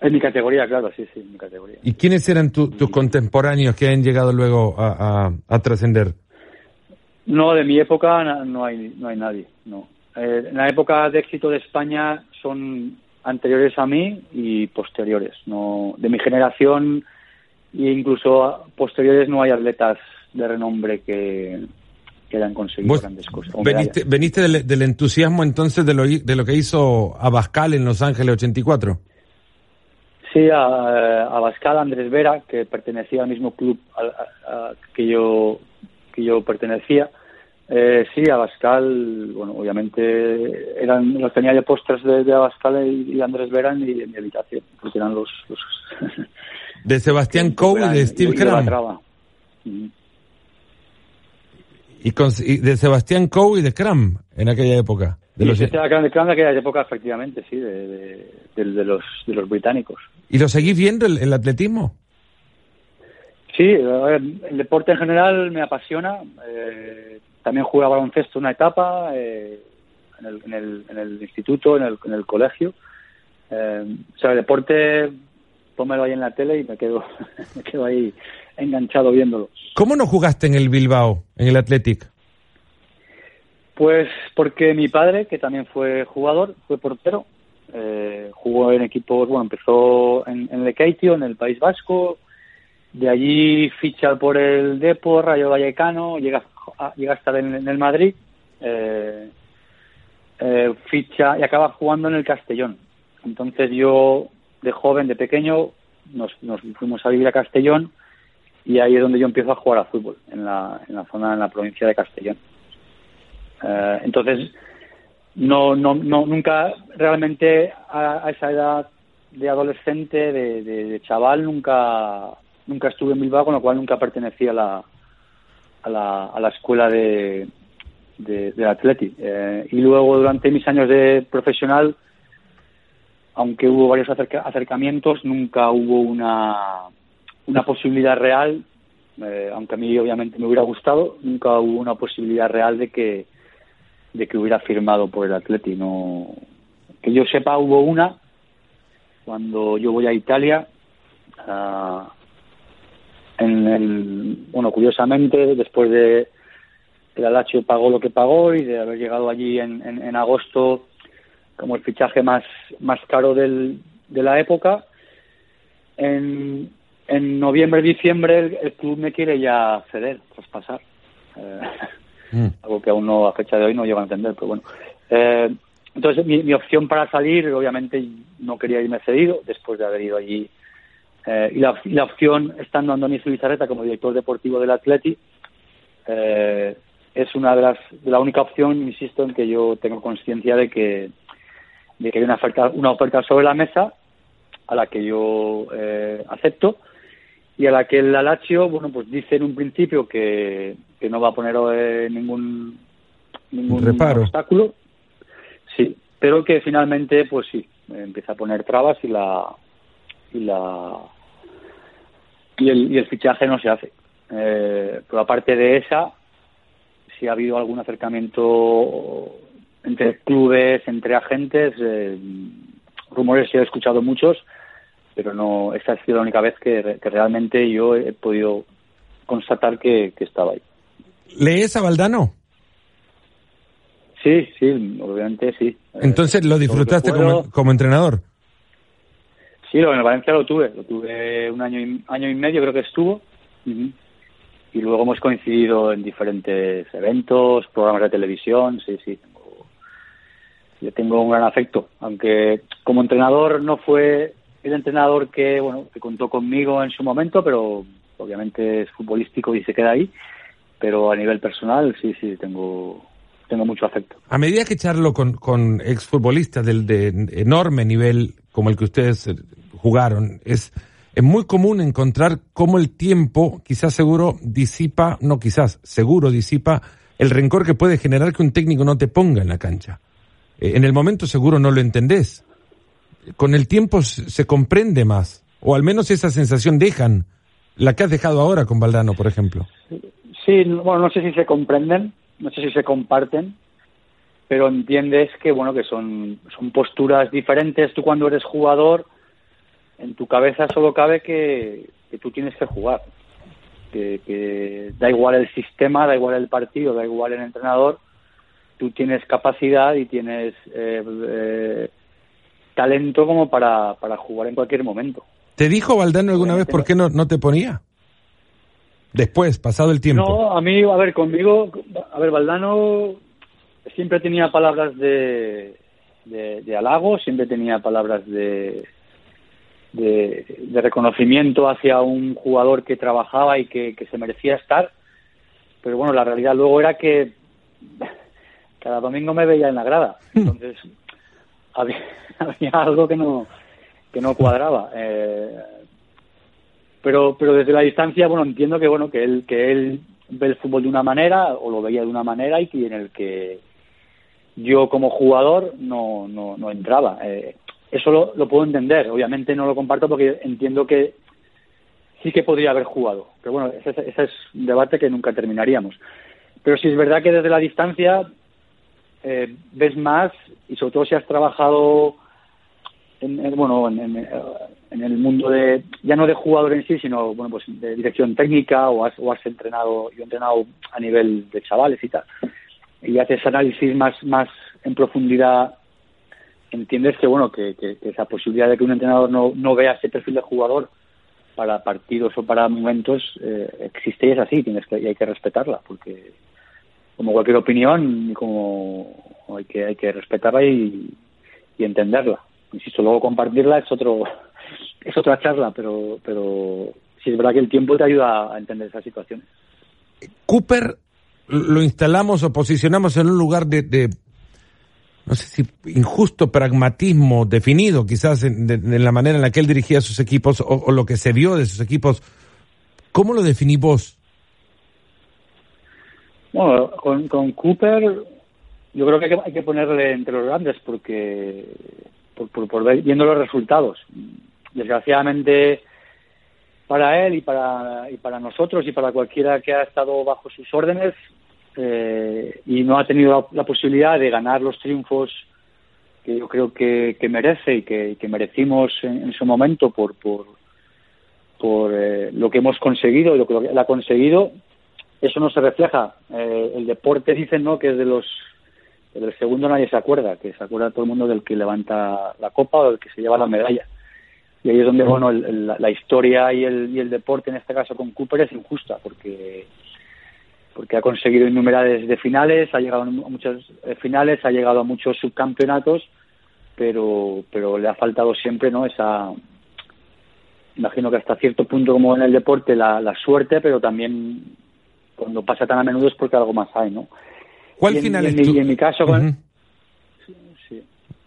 En mi categoría, claro, sí, sí, en mi categoría. ¿Y quiénes eran tus contemporáneos que han llegado luego a, a, trascender? No, de mi época no hay, no hay nadie, no. Eh, en la época de éxito de España son anteriores a mí y posteriores. No, de mi generación e incluso posteriores no hay atletas de renombre que, que hayan conseguido grandes cosas. Veniste, veniste del, entusiasmo entonces de lo, de lo que hizo Abascal en Los Ángeles 84. Sí, a, Abascal, Andrés Vera, que pertenecía al mismo club que yo que yo pertenecía. Eh, sí, Abascal, bueno, obviamente eran los tenía de postres de, Abascal y, Andrés Vera en mi, habitación, porque eran los... de Sebastián Coe y de Steve Cram. Y, con, de Sebastián Coe y de Cram en aquella época. De los... Cram de Cram de aquella época, efectivamente, sí, de, de, los, de los británicos. ¿Y lo seguís viendo el, el atletismo? Sí, el deporte en general me apasiona. Eh, también jugué a baloncesto una etapa eh, en, el, en, el, en, el, instituto, en el, en el colegio. Eh, o sea, el deporte, pómelo ahí en la tele y me quedo, me quedo ahí enganchado viéndolo. ¿Cómo no jugaste en el Bilbao, en el Athletic? Pues porque mi padre, que también fue jugador, fue portero, eh, jugó en equipos, bueno, empezó en, en Lekeitio, en el País Vasco, de allí ficha por el Depor, Rayo Vallecano, llega Ah, llega a estar en, el Madrid, eh, eh, ficha y acaba jugando en el Castellón. Entonces yo, de joven, de pequeño, nos, nos fuimos a vivir a Castellón y ahí es donde yo empiezo a jugar a fútbol, en la, en la zona, en la provincia de Castellón. Eh, entonces, no, no, no, nunca realmente a, esa edad de adolescente, de, de, chaval, nunca, nunca estuve en Bilbao, con lo cual nunca pertenecía a la, a la, a la escuela de, de, Atleti. Eh, y luego, durante mis años de profesional, aunque hubo varios acercamientos, nunca hubo una, una posibilidad real, eh, aunque a mí obviamente me hubiera gustado, nunca hubo una posibilidad real de que, de que hubiera firmado por el Atleti. Que yo sepa, hubo una cuando yo voy a Italia. Uh, en el, bueno, curiosamente, después de el Alacho pagó lo que pagó y de haber llegado allí en, en, agosto como el fichaje más, más caro del, de la época, en, en noviembre, diciembre el, club me quiere ya ceder, traspasar. Eh, mm. Algo que aún no a fecha de hoy no llego a entender, pero bueno. Eh, entonces mi, mi opción para salir, obviamente no quería irme cedido después de haber ido allí eh, y, la, la, opción, estando Andoni Zubizarreta como director deportivo del Atleti, eh, es una de las de la única opción, insisto, en que yo tengo conciencia de que, de que hay una oferta, una oferta sobre la mesa a la que yo eh, acepto y a la que el Lazio, bueno, pues dice en un principio que, que no va a poner ningún, ningún obstáculo, sí, pero que finalmente, pues sí, empieza a poner trabas y la y la y el, y el fichaje no se hace. Eh, pero aparte de esa, si ha habido algún acercamiento entre clubes, entre agentes, eh, rumores he escuchado muchos, pero no, esta ha sido la única vez que, realmente yo he podido constatar que, estaba ahí. ¿Lees a Valdano? Sí, sí, obviamente sí. Entonces, ¿lo disfrutaste como, como entrenador? Sí, lo, en Valencia lo tuve, lo tuve un año y, año y medio creo que estuvo. Y luego hemos coincidido en diferentes eventos, programas de televisión, sí, sí. Tengo, yo tengo un gran afecto, aunque como entrenador no fue el entrenador que, bueno, que contó conmigo en su momento, pero obviamente es futbolístico y se queda ahí. Pero a nivel personal, sí, sí, tengo, tengo mucho afecto. A medida que charlo con, con exfutbolistas del, de enorme nivel como el que ustedes jugaron. Es, es muy común encontrar cómo el tiempo, quizás seguro, disipa, no quizás, seguro disipa el rencor que puede generar que un técnico no te ponga en la cancha. Eh, en el momento seguro no lo entendés. Con el tiempo se comprende más, o al menos esa sensación dejan, la que has dejado ahora con Valdano, por ejemplo. Sí, bueno, no sé si se comprenden, no sé si se comparten, pero entiendes que bueno que son son posturas diferentes. Tú cuando eres jugador, en tu cabeza solo cabe que, que tú tienes que jugar. Que, que, da igual el sistema, da igual el partido, da igual el entrenador, tú tienes capacidad y tienes eh, eh, talento como para, para jugar en cualquier momento. ¿Te dijo Valdano alguna vez por qué no, no te ponía? Después, pasado el tiempo. No, a mí, a ver, conmigo, a ver, Valdano siempre tenía palabras de, de, halago, siempre tenía palabras de, de, reconocimiento hacia un jugador que trabajaba y que, se merecía estar. Pero bueno, la realidad luego era que cada domingo me veía en la grada. Entonces, había, había algo que no, que no cuadraba. Eh, pero, pero desde la distancia, bueno, entiendo que, bueno, que él, que él ve el fútbol de una manera o lo veía de una manera y que en el que yo como jugador no, no, no entraba. Eh, eso lo, puedo entender. Obviamente no lo comparto porque entiendo que sí que podría haber jugado. Pero bueno, ese, es un debate que nunca terminaríamos. Pero sí es verdad que desde la distancia eh, ves más y sobre todo si has trabajado en, bueno en, el mundo de ya no de jugador en sí sino bueno pues de dirección técnica o has, o has entrenado yo he entrenado a nivel de chavales y tal y haces análisis más más en profundidad entiendes que bueno que, que, esa posibilidad de que un entrenador no, no vea ese perfil de jugador para partidos o para momentos eh, existe y es así tienes que y hay que respetarla porque como cualquier opinión, como hay que, hay que respetarla y, entenderla. Insisto, luego compartirla es otro es otra charla, pero, pero sí es verdad que el tiempo te ayuda a entender esas situaciones. Cooper lo instalamos o posicionamos en un lugar de, de no sé si injusto pragmatismo definido, quizás en, la manera en la que él dirigía sus equipos o, lo que se vio de sus equipos. ¿Cómo lo definís vos? Bueno, con, con Cooper yo creo que hay, que ponerle entre los grandes porque por, por, ver, viendo los resultados. Desgraciadamente para él y para, y para nosotros y para cualquiera que ha estado bajo sus órdenes eh, y no ha tenido la, posibilidad de ganar los triunfos que yo creo que, que merece y que, que merecimos en, su momento por, por, por eh, lo que hemos conseguido y lo que él ha conseguido, eso no se refleja. Eh, el deporte dicen ¿no? que es de los del segundo nadie se acuerda, que se acuerda todo el mundo del que levanta la copa o del que se lleva la medalla. Y ahí es donde bueno la, historia y el, y el deporte, en este caso con Cooper, es injusta, porque porque ha conseguido innumerables de finales, ha llegado a muchas eh, finales, ha llegado a muchos subcampeonatos, pero pero le ha faltado siempre no esa imagino que hasta cierto punto como en el deporte la, la suerte, pero también cuando pasa tan a menudo es porque algo más hay, ¿no? ¿Cuál final es en mi caso,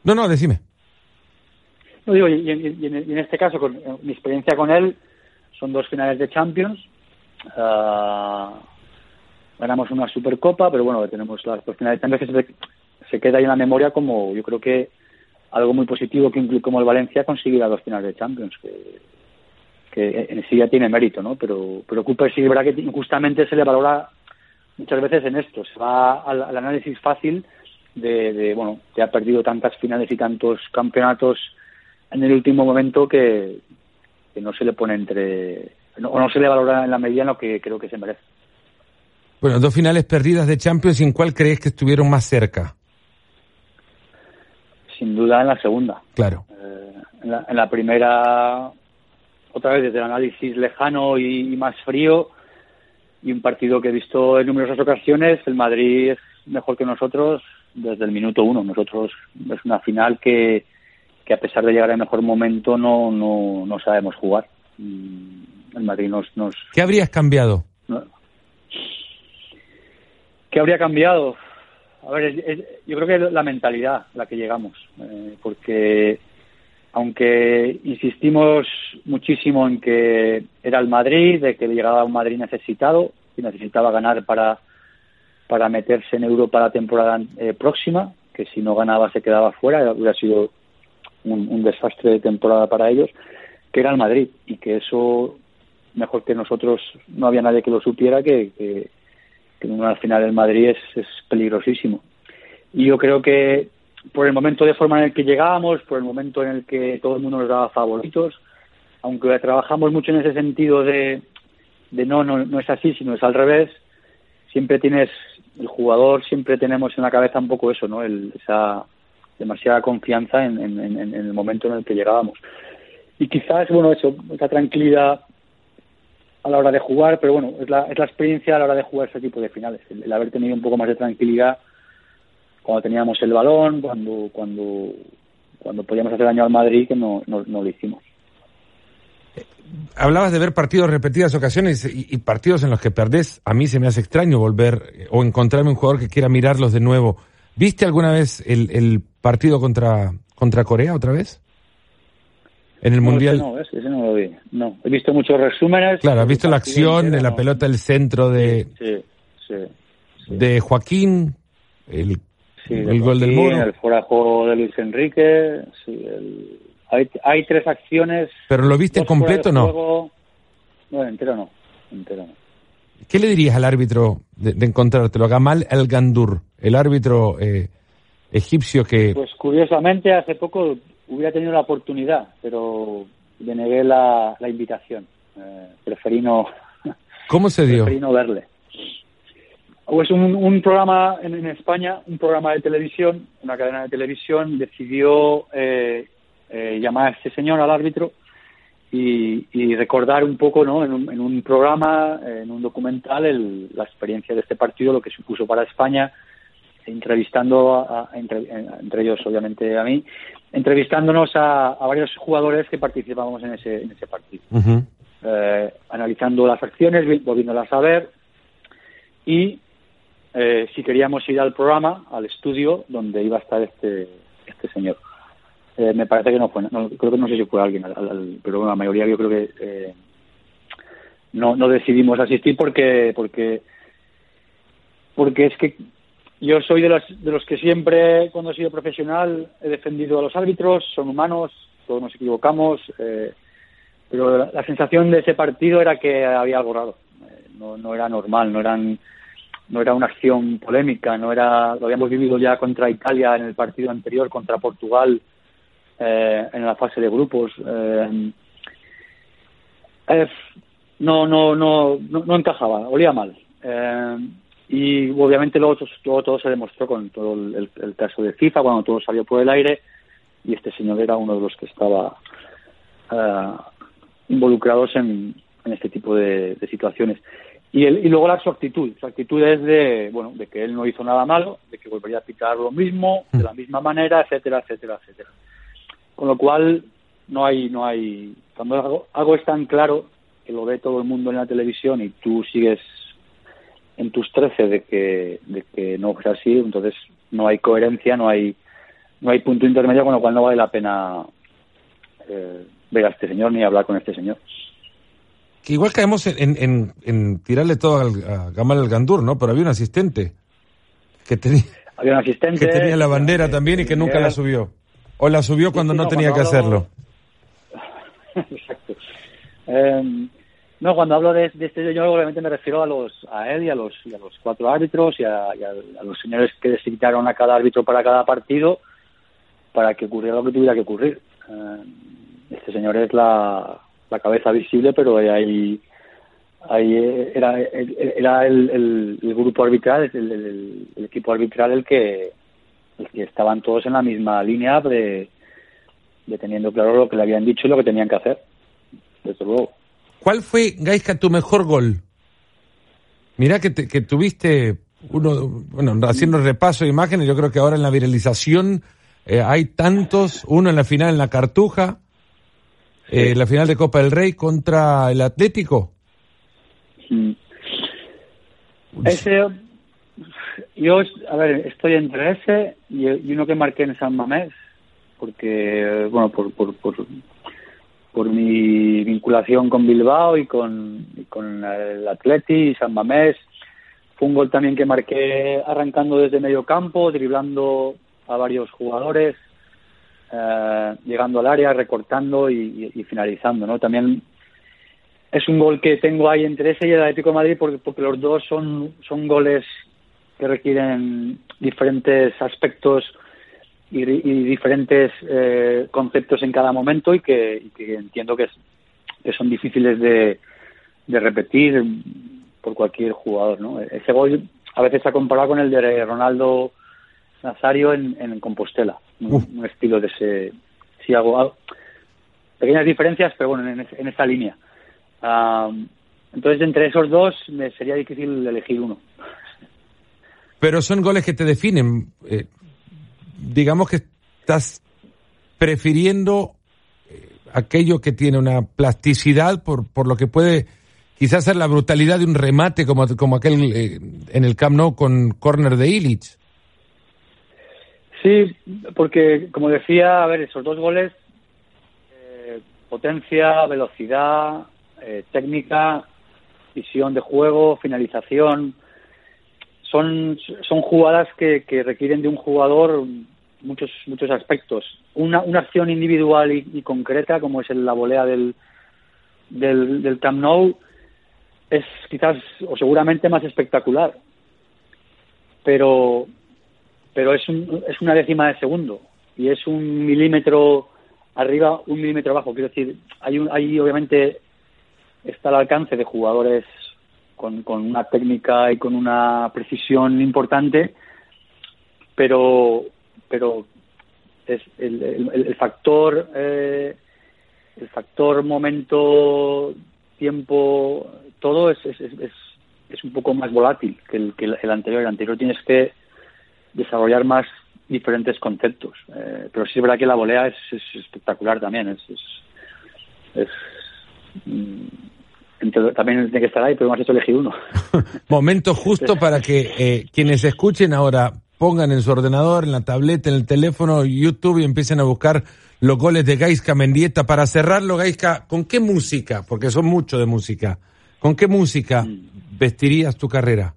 No, no, decime. No digo, y, en, este caso, con mi experiencia con él, son dos finales de Champions. Ah, ganamos una Supercopa, pero bueno, tenemos las dos finales de Champions que se, queda ahí en la memoria como yo creo que algo muy positivo que incluye como el Valencia conseguir las dos finales de Champions, que, que en sí ya tiene mérito, ¿no? Pero, pero Cooper sí verdad que injustamente se le valora muchas veces en esto, se va al, análisis fácil de, bueno, que ha perdido tantas finales y tantos campeonatos en el último momento que, no se le pone entre, o no se le valora en la medida en lo que creo que se merece. Bueno, dos finales perdidas de Champions, ¿y en cuál crees que estuvieron más cerca? Sin duda en la segunda. Claro. Eh, en la primera otra vez desde el análisis lejano y, más frío, y un partido que he visto en numerosas ocasiones, el Madrid es mejor que nosotros desde el minuto uno. Nosotros es una final que, que a pesar de llegar al mejor momento no, no, no sabemos jugar. Mm, el Madrid nos, nos... ¿Qué habrías cambiado? ¿Qué habría cambiado? A ver, yo creo que es la mentalidad la que llegamos, eh, porque aunque insistimos muchísimo en que era el Madrid, de que llegaba un Madrid necesitado y necesitaba ganar para, para meterse en Europa la temporada eh, próxima, que si no ganaba se quedaba fuera, hubiera sido un, desastre de temporada para ellos, que era el Madrid y que eso, mejor que nosotros, no había nadie que lo supiera, que, que, en una final el Madrid es, peligrosísimo. y yo creo que por el momento de forma en el que llegábamos, por el momento en el que todo el mundo nos daba favoritos, aunque trabajamos mucho en ese sentido de, de no, no, no es así, sino es al revés, siempre tienes, el jugador siempre tenemos en la cabeza un poco eso, ¿no? El, esa demasiada confianza en, en, en, el momento en el que llegábamos. Y quizás, bueno, eso, esa tranquilidad a la hora de jugar, pero bueno, es la, es la experiencia a la hora de jugar ese tipo de finales, el haber tenido un poco más de tranquilidad cuando teníamos el balón, cuando cuando cuando podíamos hacer daño al Madrid, que no, no, lo hicimos. Hablabas de ver partidos repetidas ocasiones y, partidos en los que perdés. A mí se me hace extraño volver eh, o encontrarme un jugador que quiera mirarlos de nuevo. ¿Viste alguna vez el, el partido contra, contra Corea otra vez? En el Mundial. no, ese no lo vi. No, he visto muchos resúmenes. Claro, has visto la acción de la pelota del centro de, sí, sí, de Joaquín, el el gol del muro. El forajo de Luis Enrique. hay, hay, tres acciones. ¿Pero lo viste completo o no? No, entero no. Entero no. ¿Qué le dirías al árbitro de, de encontrártelo? Gamal El Gandur, el árbitro eh, egipcio que. Pues curiosamente, hace poco hubiera tenido la oportunidad, pero le negué la, la invitación. Eh, preferí no. ¿Cómo se dio? Preferí no verle pues un, un programa en, España, un programa de televisión, una cadena de televisión, decidió eh, eh, llamar a este señor, al árbitro, y, y recordar un poco, ¿no? En un, en un programa, en un documental, el, la experiencia de este partido, lo que supuso para España, entrevistando, a, entre, entre, ellos, obviamente, a mí, entrevistándonos a, a varios jugadores que participábamos en ese, en ese partido. eh, analizando las acciones, volviéndolas a ver, y eh, si queríamos ir al programa, al estudio donde iba a estar este, este señor. Eh, me parece que no fue, no, creo que no sé si fue alguien, pero la mayoría yo creo que eh, no, no decidimos asistir porque, porque, porque es que yo soy de los, de los que siempre, cuando he sido profesional, he defendido a los árbitros, son humanos, todos nos equivocamos, pero la, sensación de ese partido era que había algo raro, no, no era normal, no eran no era una acción polémica, no era, lo habíamos vivido ya contra Italia en el partido anterior, contra Portugal eh, en la fase de grupos. Eh, eh, no, no, no, no, encajaba, olía mal. Y obviamente luego, todo todo se demostró con todo el, caso de FIFA, cuando todo salió por el aire, y este señor era uno de los que estaba involucrados en, en este tipo de situaciones. Y, y luego la su actitud. Su actitud es de, bueno, de que él no hizo nada malo, de que volvería a picar lo mismo, de la misma manera, etcétera, etcétera, etcétera. Con lo cual, no hay, no hay, cuando algo, algo es tan claro que lo ve todo el mundo en la televisión y tú sigues en tus trece de que, de que no es así, entonces no hay coherencia, no hay, no hay punto intermedio, con lo cual no vale la pena eh, ver a este señor ni hablar con este señor que igual caemos en, en, tirarle todo al, a Gamal el Gandur, ¿no? Pero había un asistente que tenía, había un asistente, que tenía la bandera también y que nunca la subió. O la subió cuando no, tenía que hacerlo. Exacto. Em, no, cuando hablo de, este señor, obviamente me refiero a los a él y a los, y a los cuatro árbitros y a, los señores que designaron a cada árbitro para cada partido para que ocurriera lo que tuviera que ocurrir. Em, este señor es la, cabeza visible, pero ahí, ahí era, era el, el, grupo arbitral, el, el, equipo arbitral el que, el que estaban todos en la misma línea de, de teniendo claro lo que le habían dicho y lo que tenían que hacer, desde luego. ¿Cuál fue, Gaisca, tu mejor gol? Mira que, que tuviste uno, bueno, haciendo repaso de imágenes, yo creo que ahora en la viralización eh, hay tantos, uno en la final en la Cartuja, eh, la final de Copa del Rey contra el Atlético. Ese, yo, a ver, estoy entre ese y, uno que marqué en San Mamés, porque, bueno, por, por, por, mi vinculación con Bilbao y con, con el Atleti y San Mamés. Fue un gol también que marqué arrancando desde medio campo, driblando a varios jugadores eh, llegando al área, recortando y, finalizando, ¿no? También es un gol que tengo ahí entre ese y el Atlético de Madrid porque, porque los dos son, son goles que requieren diferentes aspectos y, diferentes eh, conceptos en cada momento y que, entiendo que, que son difíciles de, de repetir por cualquier jugador. ¿no? Ese gol a veces se ha comparado con el de Ronaldo Nazario en, en Compostela, un, estilo de ese. Si hago pequeñas diferencias, pero bueno, en, en esa línea. entonces, entre esos dos me sería difícil elegir uno. Pero son goles que te definen. Eh, digamos que estás prefiriendo eh, aquello que tiene una plasticidad por, por lo que puede quizás ser la brutalidad de un remate como, como aquel eh, en el Camp Nou con corner de Illich. Sí, porque como decía, a ver, esos dos goles, eh, potencia, velocidad, eh, técnica, visión de juego, finalización, son, son jugadas que, que requieren de un jugador muchos muchos aspectos. Una, una acción individual y, concreta, como es la volea del, del, del es quizás o seguramente más espectacular, pero, pero es, un, es una décima de segundo y es un milímetro arriba, un milímetro abajo. Quiero decir, hay, un, hay obviamente está al alcance de jugadores con, con una técnica y con una precisión importante, pero, pero es el, el, factor eh, el factor momento tiempo todo es, es, es, es un poco más volátil que el, que el anterior. El anterior tienes que desarrollar más diferentes conceptos. Eh, pero sí es verdad que la volea es, espectacular también. Es, es, también tiene que estar ahí, pero hemos hecho elegir uno. Momento justo para que eh, quienes escuchen ahora pongan en su ordenador, en la tableta, en el teléfono, YouTube y empiecen a buscar los goles de Gaisca Mendieta. Para cerrarlo, Gaisca, ¿con qué música? Porque son mucho de música. ¿Con qué música mm. vestirías tu carrera?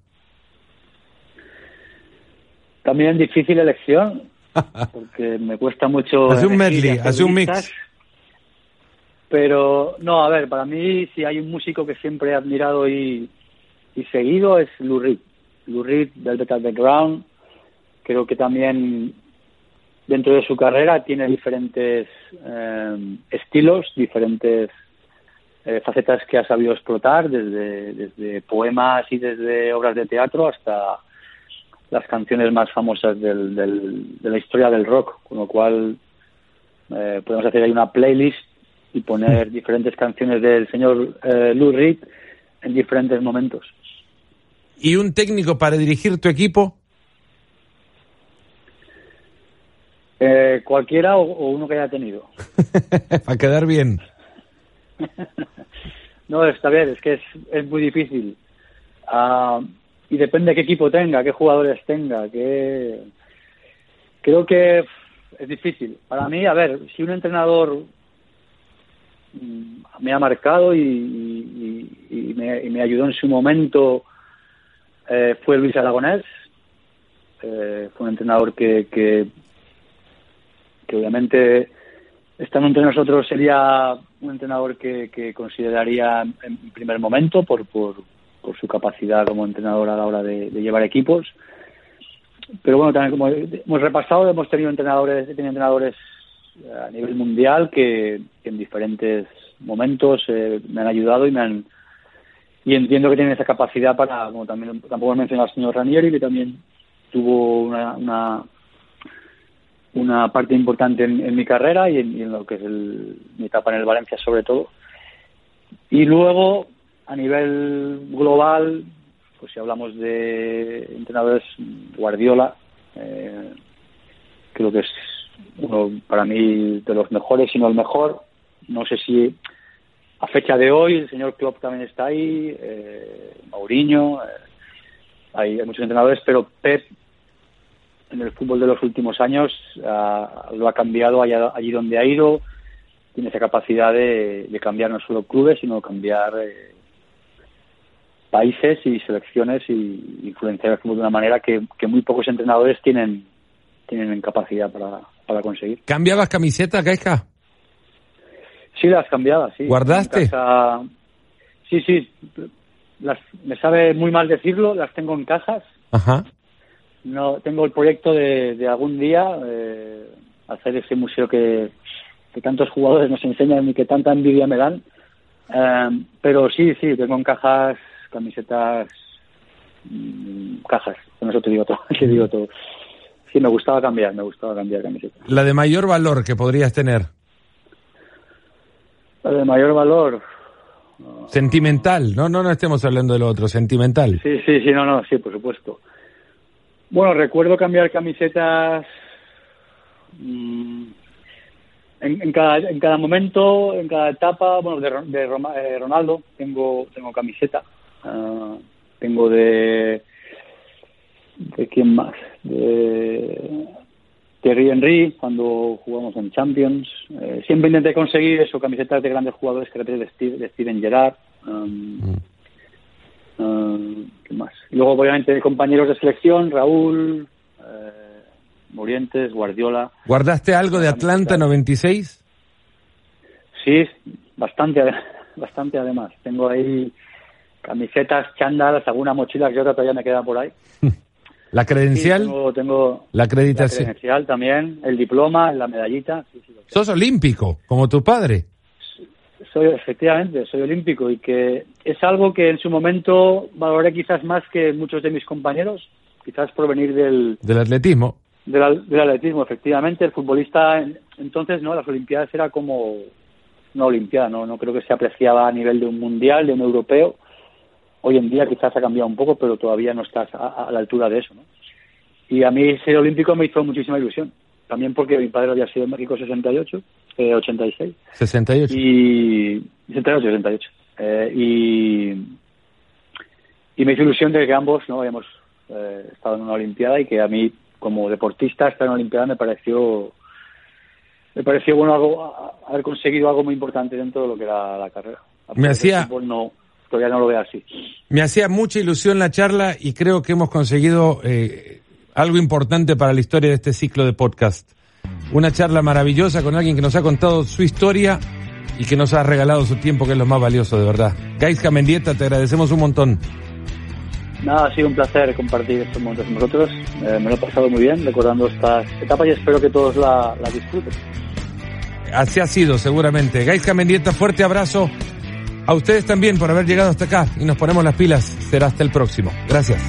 También difícil elección, porque me cuesta mucho. Hace un medley, hace un mix. Pero, no, a ver, para mí, si hay un músico que siempre he admirado y, seguido, es Lou Reed. Lou Reed, Velvet Underground. Creo que también dentro de su carrera tiene diferentes eh, estilos, diferentes eh, facetas que ha sabido explotar, desde, desde poemas y desde obras de teatro hasta las canciones más famosas del, de la historia del rock, con lo cual eh, podemos hacer ahí una playlist y poner diferentes canciones del señor eh, Lou Reed en diferentes momentos. ¿Y un técnico para dirigir tu equipo? Eh, cualquiera o, uno que haya tenido. para quedar bien. no, está bien, es que es, es muy difícil. Ah, y depende de qué equipo tenga, qué jugadores tenga, qué... Creo que es difícil. Para mí, a ver, si un entrenador me ha marcado y, y, me, ayudó en su momento eh, fue Luis Aragonés. Eh, fue un entrenador que, que, obviamente estando entre nosotros sería un entrenador que, que consideraría en primer momento por, por, por, su capacidad como entrenador a la hora de, llevar equipos. Pero bueno, también como hemos repasado, hemos tenido entrenadores, he tenido entrenadores a nivel mundial que, en diferentes momentos eh, me han ayudado y me han y entiendo que tienen esa capacidad para, como también tampoco he mencionado al señor Ranieri, que también tuvo una una parte importante en, mi carrera y en, lo que es mi etapa en el Valencia sobre todo. Y luego, a nivel global, pues si hablamos de entrenadores, Guardiola, eh, creo que es uno para mí de los mejores, si no el mejor. No sé si a fecha de hoy el señor Klopp también está ahí, eh, Mourinho, eh, hay muchos entrenadores, pero Pep en el fútbol de los últimos años lo ha cambiado allí donde ha ido, tiene esa capacidad de, cambiar no solo clubes, sino cambiar eh, países y selecciones y influenciar el fútbol de una manera que, muy pocos entrenadores tienen tienen capacidad para, para conseguir. ¿Cambiabas camisetas, Gaisca? Sí, las cambiaba, sí. ¿Guardaste? Sí, sí. Las, me sabe muy mal decirlo, las tengo en cajas. Ajá no tengo el proyecto de, de algún día eh, hacer ese museo que, que tantos jugadores nos enseñan y que tanta envidia me dan. Eh, pero sí, sí, tengo en cajas camisetas, mm, cajas, con eso te digo todo, te digo todo. Sí, me gustaba cambiar, me gustaba cambiar camisetas. La de mayor valor que podrías tener. La de mayor valor. Sentimental, no, no, no estemos hablando de lo otro, sentimental. Sí, sí, sí, no, no, sí, por supuesto. Bueno, recuerdo cambiar camisetas mmm, en, en, cada, en cada momento, en cada etapa, bueno, de, de eh, Ronaldo tengo, tengo camiseta. Uh, tengo de. ¿De quién más? De. Thierry Henry, cuando jugamos en Champions. Eh, siempre intenté conseguir eso, camisetas de grandes jugadores que de, Steve, de Steven Gerrard. Um, mm. um, ¿Qué más? Y luego, obviamente, de compañeros de selección, Raúl, eh, Morientes, Guardiola. ¿Guardaste algo de Atlanta 96? Sí, bastante, bastante además. Tengo ahí camisetas, chándal, alguna mochila que otra todavía me queda por ahí. ¿La credencial? Sí, tengo, tengo, la acreditación. La credencial también, el diploma, la medallita. Sí, sí, ¿Sos olímpico, como tu padre? Soy, efectivamente, soy olímpico y que es algo que en su momento valoré quizás más que muchos de mis compañeros, quizás por venir del... Del atletismo. Del, del atletismo, efectivamente. El futbolista, entonces, ¿no? Las Olimpiadas era como una Olimpiada, ¿no? No creo que se apreciaba a nivel de un mundial, de un europeo hoy en día quizás ha cambiado un poco, pero todavía no estás a, a la altura de eso. ¿no? Y a mí ser olímpico me hizo muchísima ilusión. También porque mi padre había sido en México 68, eh, 86. 68. Y 68, 68. Eh, y, y me hizo ilusión de que ambos no habíamos eh, estado en una Olimpiada y que a mí, como deportista, estar en una Olimpiada me pareció me pareció bueno algo, haber conseguido algo muy importante dentro de lo que era la carrera. Me hacía, no, todavía no lo veo así. Me hacía mucha ilusión la charla y creo que hemos conseguido eh, algo importante para la historia de este ciclo de podcast. Una charla maravillosa con alguien que nos ha contado su historia y que nos ha regalado su tiempo, que es lo más valioso, de verdad. Gaisca Mendieta, te agradecemos un montón. Nada, ha sido un placer compartir estos momentos con vosotros. Eh, me lo he pasado muy bien recordando estas etapas y espero que todos la, la disfruten. Así ha sido, seguramente. Gaisca Mendieta, fuerte abrazo. A ustedes también por haber llegado hasta acá y nos ponemos las pilas. Será hasta el próximo. Gracias.